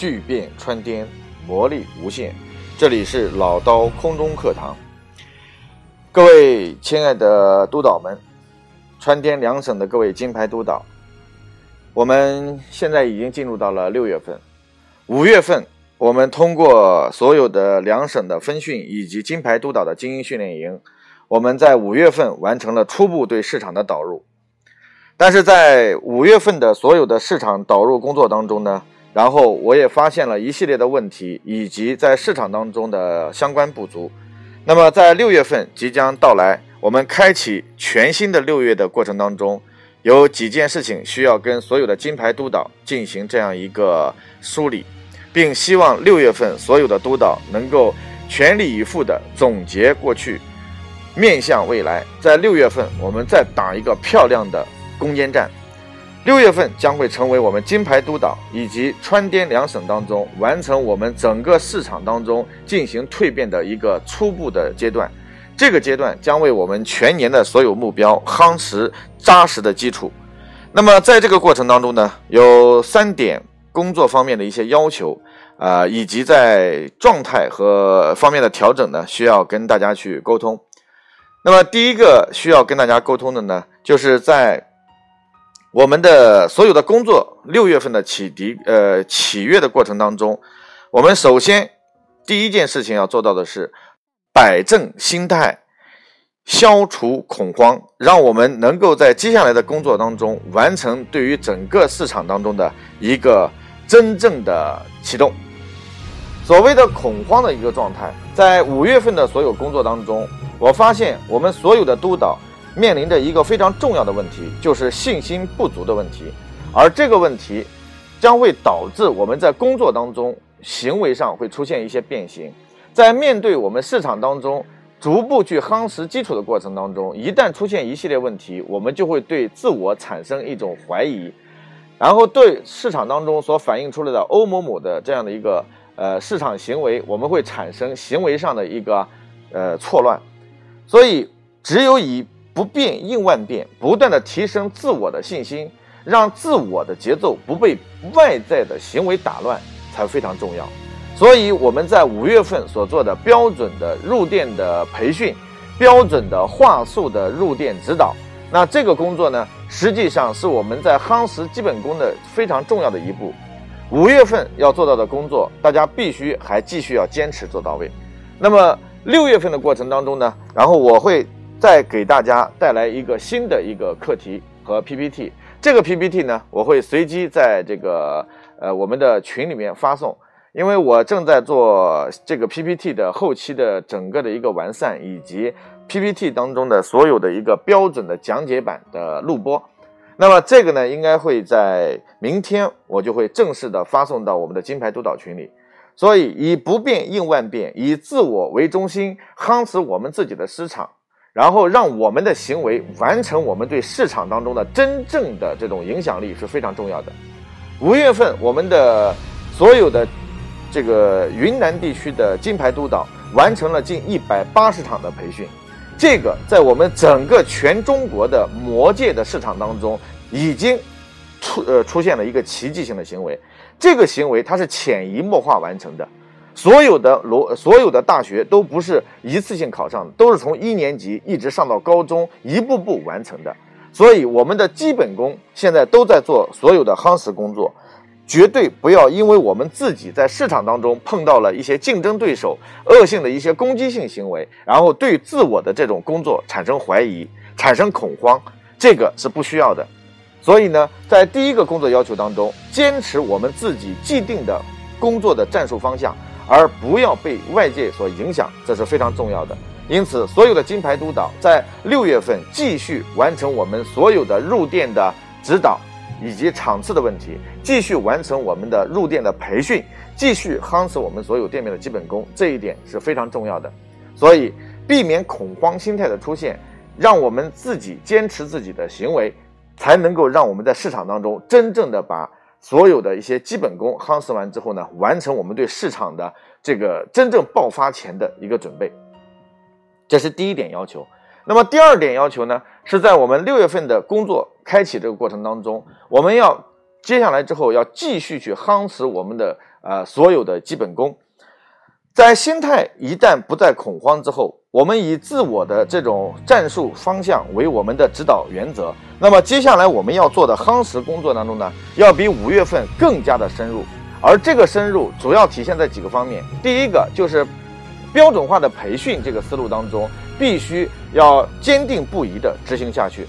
巨变穿颠，魔力无限。这里是老刀空中课堂，各位亲爱的督导们，川滇两省的各位金牌督导，我们现在已经进入到了六月份，五月份我们通过所有的两省的分训以及金牌督导的精英训练营，我们在五月份完成了初步对市场的导入。但是在五月份的所有的市场导入工作当中呢，然后我也发现了一系列的问题，以及在市场当中的相关不足。那么在六月份即将到来，我们开启全新的六月的过程当中，有几件事情需要跟所有的金牌督导进行这样一个梳理，并希望六月份所有的督导能够全力以赴的总结过去，面向未来，在六月份我们再打一个漂亮的。攻坚战，六月份将会成为我们金牌督导以及川滇两省当中完成我们整个市场当中进行蜕变的一个初步的阶段。这个阶段将为我们全年的所有目标夯实扎实的基础。那么在这个过程当中呢，有三点工作方面的一些要求，啊，以及在状态和方面的调整呢，需要跟大家去沟通。那么第一个需要跟大家沟通的呢，就是在我们的所有的工作，六月份的启迪，呃，启悦的过程当中，我们首先第一件事情要做到的是摆正心态，消除恐慌，让我们能够在接下来的工作当中完成对于整个市场当中的一个真正的启动。所谓的恐慌的一个状态，在五月份的所有工作当中，我发现我们所有的督导。面临着一个非常重要的问题，就是信心不足的问题，而这个问题将会导致我们在工作当中行为上会出现一些变形。在面对我们市场当中逐步去夯实基础的过程当中，一旦出现一系列问题，我们就会对自我产生一种怀疑，然后对市场当中所反映出来的欧某某的这样的一个呃市场行为，我们会产生行为上的一个呃错乱。所以，只有以不变应万变，不断的提升自我的信心，让自我的节奏不被外在的行为打乱，才非常重要。所以我们在五月份所做的标准的入店的培训，标准的话术的入店指导，那这个工作呢，实际上是我们在夯实基本功的非常重要的一步。五月份要做到的工作，大家必须还继续要坚持做到位。那么六月份的过程当中呢，然后我会。再给大家带来一个新的一个课题和 PPT，这个 PPT 呢，我会随机在这个呃我们的群里面发送，因为我正在做这个 PPT 的后期的整个的一个完善，以及 PPT 当中的所有的一个标准的讲解版的录播。那么这个呢，应该会在明天我就会正式的发送到我们的金牌督导群里。所以以不变应万变，以自我为中心，夯实我们自己的市场。然后让我们的行为完成我们对市场当中的真正的这种影响力是非常重要的。五月份，我们的所有的这个云南地区的金牌督导完成了近一百八十场的培训，这个在我们整个全中国的魔界的市场当中已经出呃出现了一个奇迹性的行为，这个行为它是潜移默化完成的。所有的罗，所有的大学都不是一次性考上的，都是从一年级一直上到高中，一步步完成的。所以我们的基本功现在都在做所有的夯实工作，绝对不要因为我们自己在市场当中碰到了一些竞争对手恶性的一些攻击性行为，然后对自我的这种工作产生怀疑、产生恐慌，这个是不需要的。所以呢，在第一个工作要求当中，坚持我们自己既定的工作的战术方向。而不要被外界所影响，这是非常重要的。因此，所有的金牌督导在六月份继续完成我们所有的入店的指导以及场次的问题，继续完成我们的入店的培训，继续夯实我们所有店面的基本功，这一点是非常重要的。所以，避免恐慌心态的出现，让我们自己坚持自己的行为，才能够让我们在市场当中真正的把。所有的一些基本功夯实完之后呢，完成我们对市场的这个真正爆发前的一个准备，这是第一点要求。那么第二点要求呢，是在我们六月份的工作开启这个过程当中，我们要接下来之后要继续去夯实我们的呃所有的基本功。在心态一旦不再恐慌之后，我们以自我的这种战术方向为我们的指导原则。那么接下来我们要做的夯实工作当中呢，要比五月份更加的深入。而这个深入主要体现在几个方面。第一个就是标准化的培训这个思路当中，必须要坚定不移的执行下去。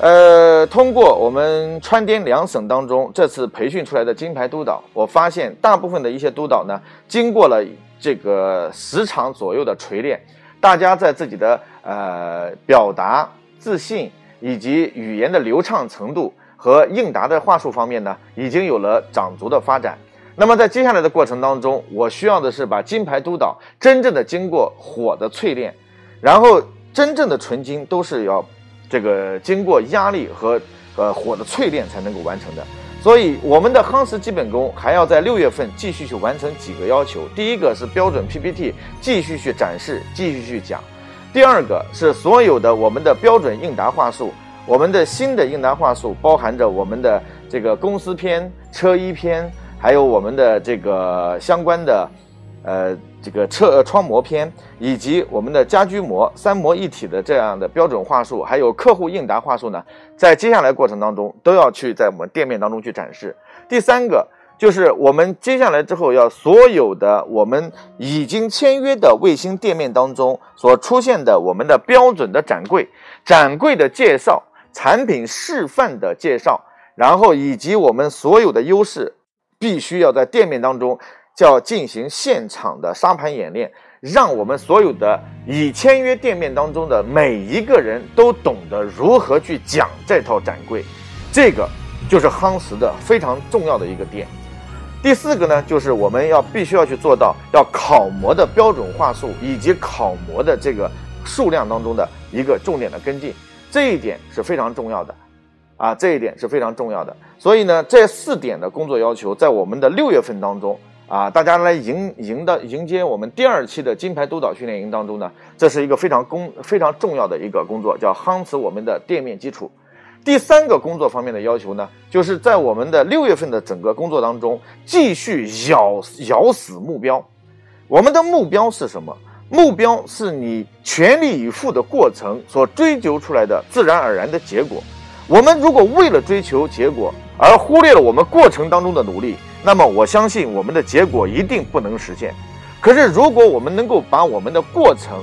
呃，通过我们川滇两省当中这次培训出来的金牌督导，我发现大部分的一些督导呢，经过了。这个十场左右的锤炼，大家在自己的呃表达自信以及语言的流畅程度和应答的话术方面呢，已经有了长足的发展。那么在接下来的过程当中，我需要的是把金牌督导真正的经过火的淬炼，然后真正的纯金都是要这个经过压力和呃火的淬炼才能够完成的。所以，我们的夯实基本功还要在六月份继续去完成几个要求。第一个是标准 PPT 继续去展示，继续去讲；第二个是所有的我们的标准应答话术，我们的新的应答话术包含着我们的这个公司篇、车衣篇，还有我们的这个相关的。呃，这个车窗膜片以及我们的家居膜三膜一体的这样的标准话术，还有客户应答话术呢，在接下来过程当中都要去在我们店面当中去展示。第三个就是我们接下来之后要所有的我们已经签约的卫星店面当中所出现的我们的标准的展柜、展柜的介绍、产品示范的介绍，然后以及我们所有的优势，必须要在店面当中。叫进行现场的沙盘演练，让我们所有的已签约店面当中的每一个人都懂得如何去讲这套展柜，这个就是夯实的非常重要的一个点。第四个呢，就是我们要必须要去做到要考模的标准话术以及考模的这个数量当中的一个重点的跟进，这一点是非常重要的，啊，这一点是非常重要的。所以呢，这四点的工作要求在我们的六月份当中。啊，大家来迎迎的迎接我们第二期的金牌督导训练营当中呢，这是一个非常工非常重要的一个工作，叫夯实我们的店面基础。第三个工作方面的要求呢，就是在我们的六月份的整个工作当中，继续咬咬死目标。我们的目标是什么？目标是你全力以赴的过程所追求出来的自然而然的结果。我们如果为了追求结果而忽略了我们过程当中的努力，那么我相信我们的结果一定不能实现。可是如果我们能够把我们的过程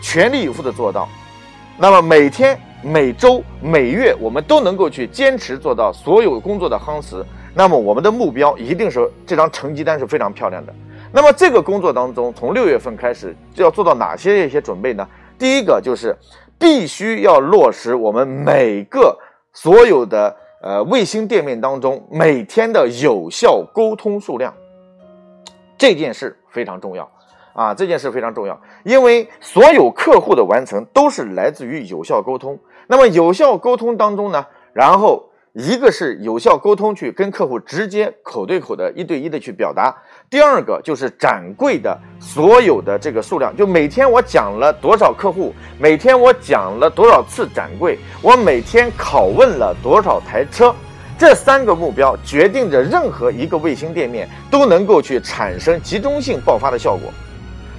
全力以赴的做到，那么每天、每周、每月我们都能够去坚持做到所有工作的夯实，那么我们的目标一定是这张成绩单是非常漂亮的。那么这个工作当中，从六月份开始就要做到哪些一些准备呢？第一个就是必须要落实我们每个所有的。呃，卫星店面当中每天的有效沟通数量，这件事非常重要啊！这件事非常重要，因为所有客户的完成都是来自于有效沟通。那么有效沟通当中呢，然后。一个是有效沟通，去跟客户直接口对口的一对一的去表达；第二个就是展柜的所有的这个数量，就每天我讲了多少客户，每天我讲了多少次展柜，我每天拷问了多少台车，这三个目标决定着任何一个卫星店面都能够去产生集中性爆发的效果。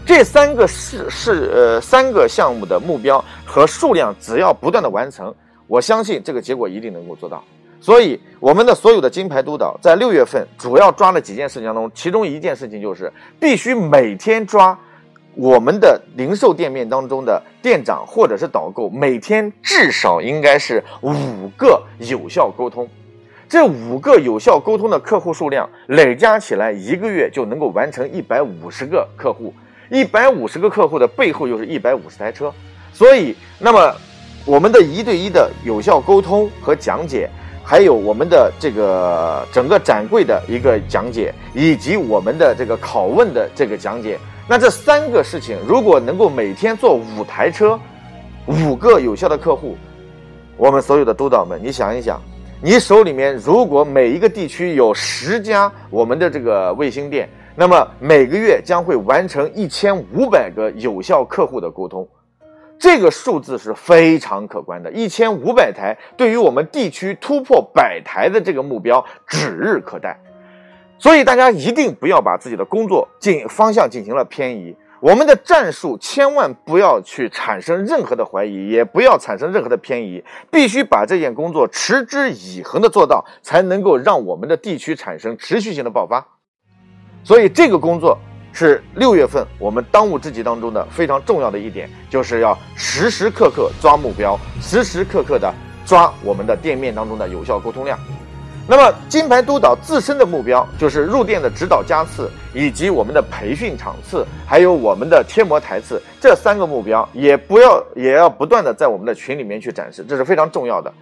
这三个是是呃三个项目的目标和数量，只要不断的完成，我相信这个结果一定能够做到。所以，我们的所有的金牌督导在六月份主要抓了几件事情当中，其中一件事情就是必须每天抓我们的零售店面当中的店长或者是导购，每天至少应该是五个有效沟通。这五个有效沟通的客户数量累加起来，一个月就能够完成一百五十个客户。一百五十个客户的背后又是一百五十台车，所以，那么我们的一对一的有效沟通和讲解。还有我们的这个整个展柜的一个讲解，以及我们的这个拷问的这个讲解。那这三个事情，如果能够每天做五台车，五个有效的客户，我们所有的督导们，你想一想，你手里面如果每一个地区有十家我们的这个卫星店，那么每个月将会完成一千五百个有效客户的沟通。这个数字是非常可观的，一千五百台对于我们地区突破百台的这个目标指日可待。所以大家一定不要把自己的工作进方向进行了偏移。我们的战术千万不要去产生任何的怀疑，也不要产生任何的偏移，必须把这件工作持之以恒的做到，才能够让我们的地区产生持续性的爆发。所以这个工作是六月份我们当务之急当中的非常重要的一点，就是要时时刻刻抓目标，时时刻刻的抓我们的店面当中的有效沟通量。那么，金牌督导自身的目标就是入店的指导加次，以及我们的培训场次，还有我们的贴膜台次这三个目标，也不要也要不断的在我们的群里面去展示，这是非常重要的。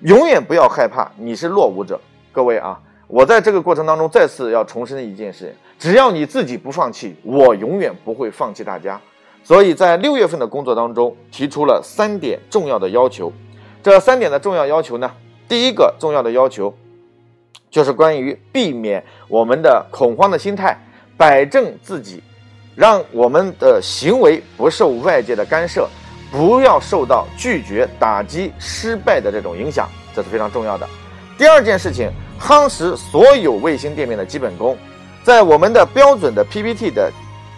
永远不要害怕你是落伍者，各位啊，我在这个过程当中再次要重申一件事：只要你自己不放弃，我永远不会放弃大家。所以在六月份的工作当中，提出了三点重要的要求。这三点的重要要求呢？第一个重要的要求，就是关于避免我们的恐慌的心态，摆正自己，让我们的行为不受外界的干涉，不要受到拒绝、打击、失败的这种影响，这是非常重要的。第二件事情，夯实所有卫星店面的基本功，在我们的标准的 PPT 的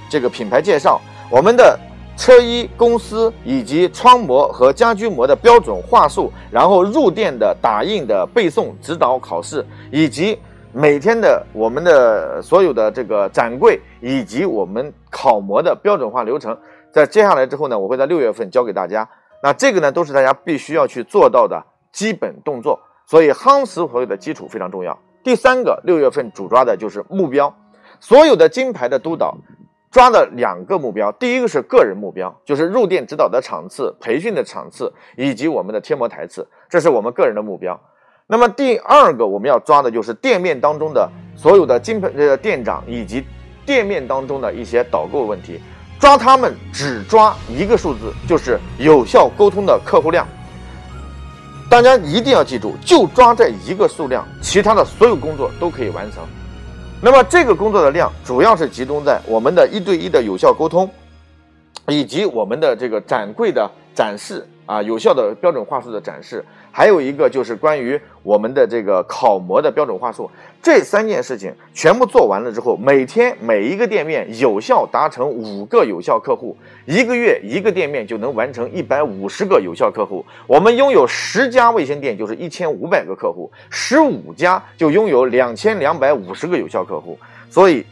这个品牌介绍，我们的。车衣公司以及窗膜和家居膜的标准话术，然后入店的打印的背诵指导考试，以及每天的我们的所有的这个展柜以及我们考模的标准化流程，在接下来之后呢，我会在六月份教给大家。那这个呢，都是大家必须要去做到的基本动作，所以夯实所有的基础非常重要。第三个，六月份主抓的就是目标，所有的金牌的督导。抓的两个目标，第一个是个人目标，就是入店指导的场次、培训的场次以及我们的贴膜台次，这是我们个人的目标。那么第二个我们要抓的就是店面当中的所有的金牌呃店长以及店面当中的一些导购问题，抓他们只抓一个数字，就是有效沟通的客户量。大家一定要记住，就抓这一个数量，其他的所有工作都可以完成。那么这个工作的量主要是集中在我们的一对一的有效沟通，以及我们的这个展柜的展示啊，有效的标准话术的展示。还有一个就是关于我们的这个考模的标准话术，这三件事情全部做完了之后，每天每一个店面有效达成五个有效客户，一个月一个店面就能完成一百五十个有效客户。我们拥有十家卫星店就是一千五百个客户，十五家就拥有两千两百五十个有效客户。所以，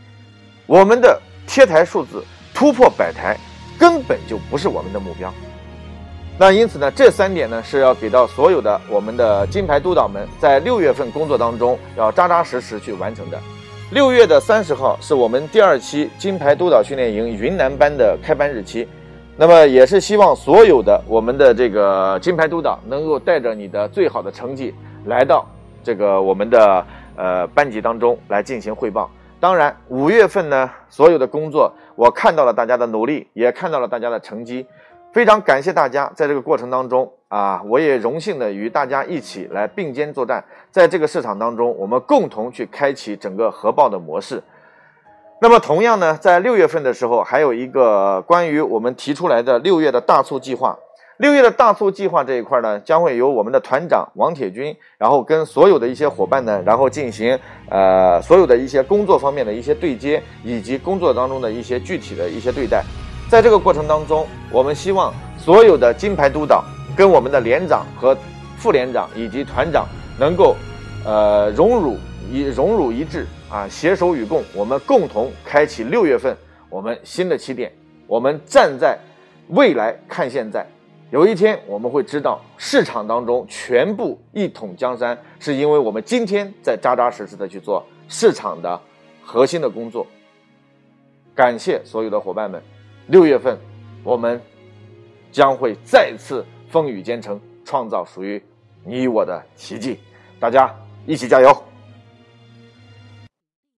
我们的贴台数字突破百台根本就不是我们的目标。那因此呢，这三点呢是要给到所有的我们的金牌督导们，在六月份工作当中要扎扎实实去完成的。六月的三十号是我们第二期金牌督导训练营云南班的开班日期，那么也是希望所有的我们的这个金牌督导能够带着你的最好的成绩来到这个我们的呃班级当中来进行汇报。当然，五月份呢所有的工作，我看到了大家的努力，也看到了大家的成绩。非常感谢大家在这个过程当中啊，我也荣幸的与大家一起来并肩作战，在这个市场当中，我们共同去开启整个核爆的模式。那么，同样呢，在六月份的时候，还有一个关于我们提出来的六月的大促计划。六月的大促计划这一块呢，将会由我们的团长王铁军，然后跟所有的一些伙伴呢，然后进行呃所有的一些工作方面的一些对接，以及工作当中的一些具体的一些对待。在这个过程当中，我们希望所有的金牌督导跟我们的连长和副连长以及团长能够，呃，荣辱一荣辱一致啊，携手与共，我们共同开启六月份我们新的起点。我们站在未来看现在，有一天我们会知道市场当中全部一统江山，是因为我们今天在扎扎实实的去做市场的核心的工作。感谢所有的伙伴们。六月份，我们将会再次风雨兼程，创造属于你我的奇迹。大家一起加油！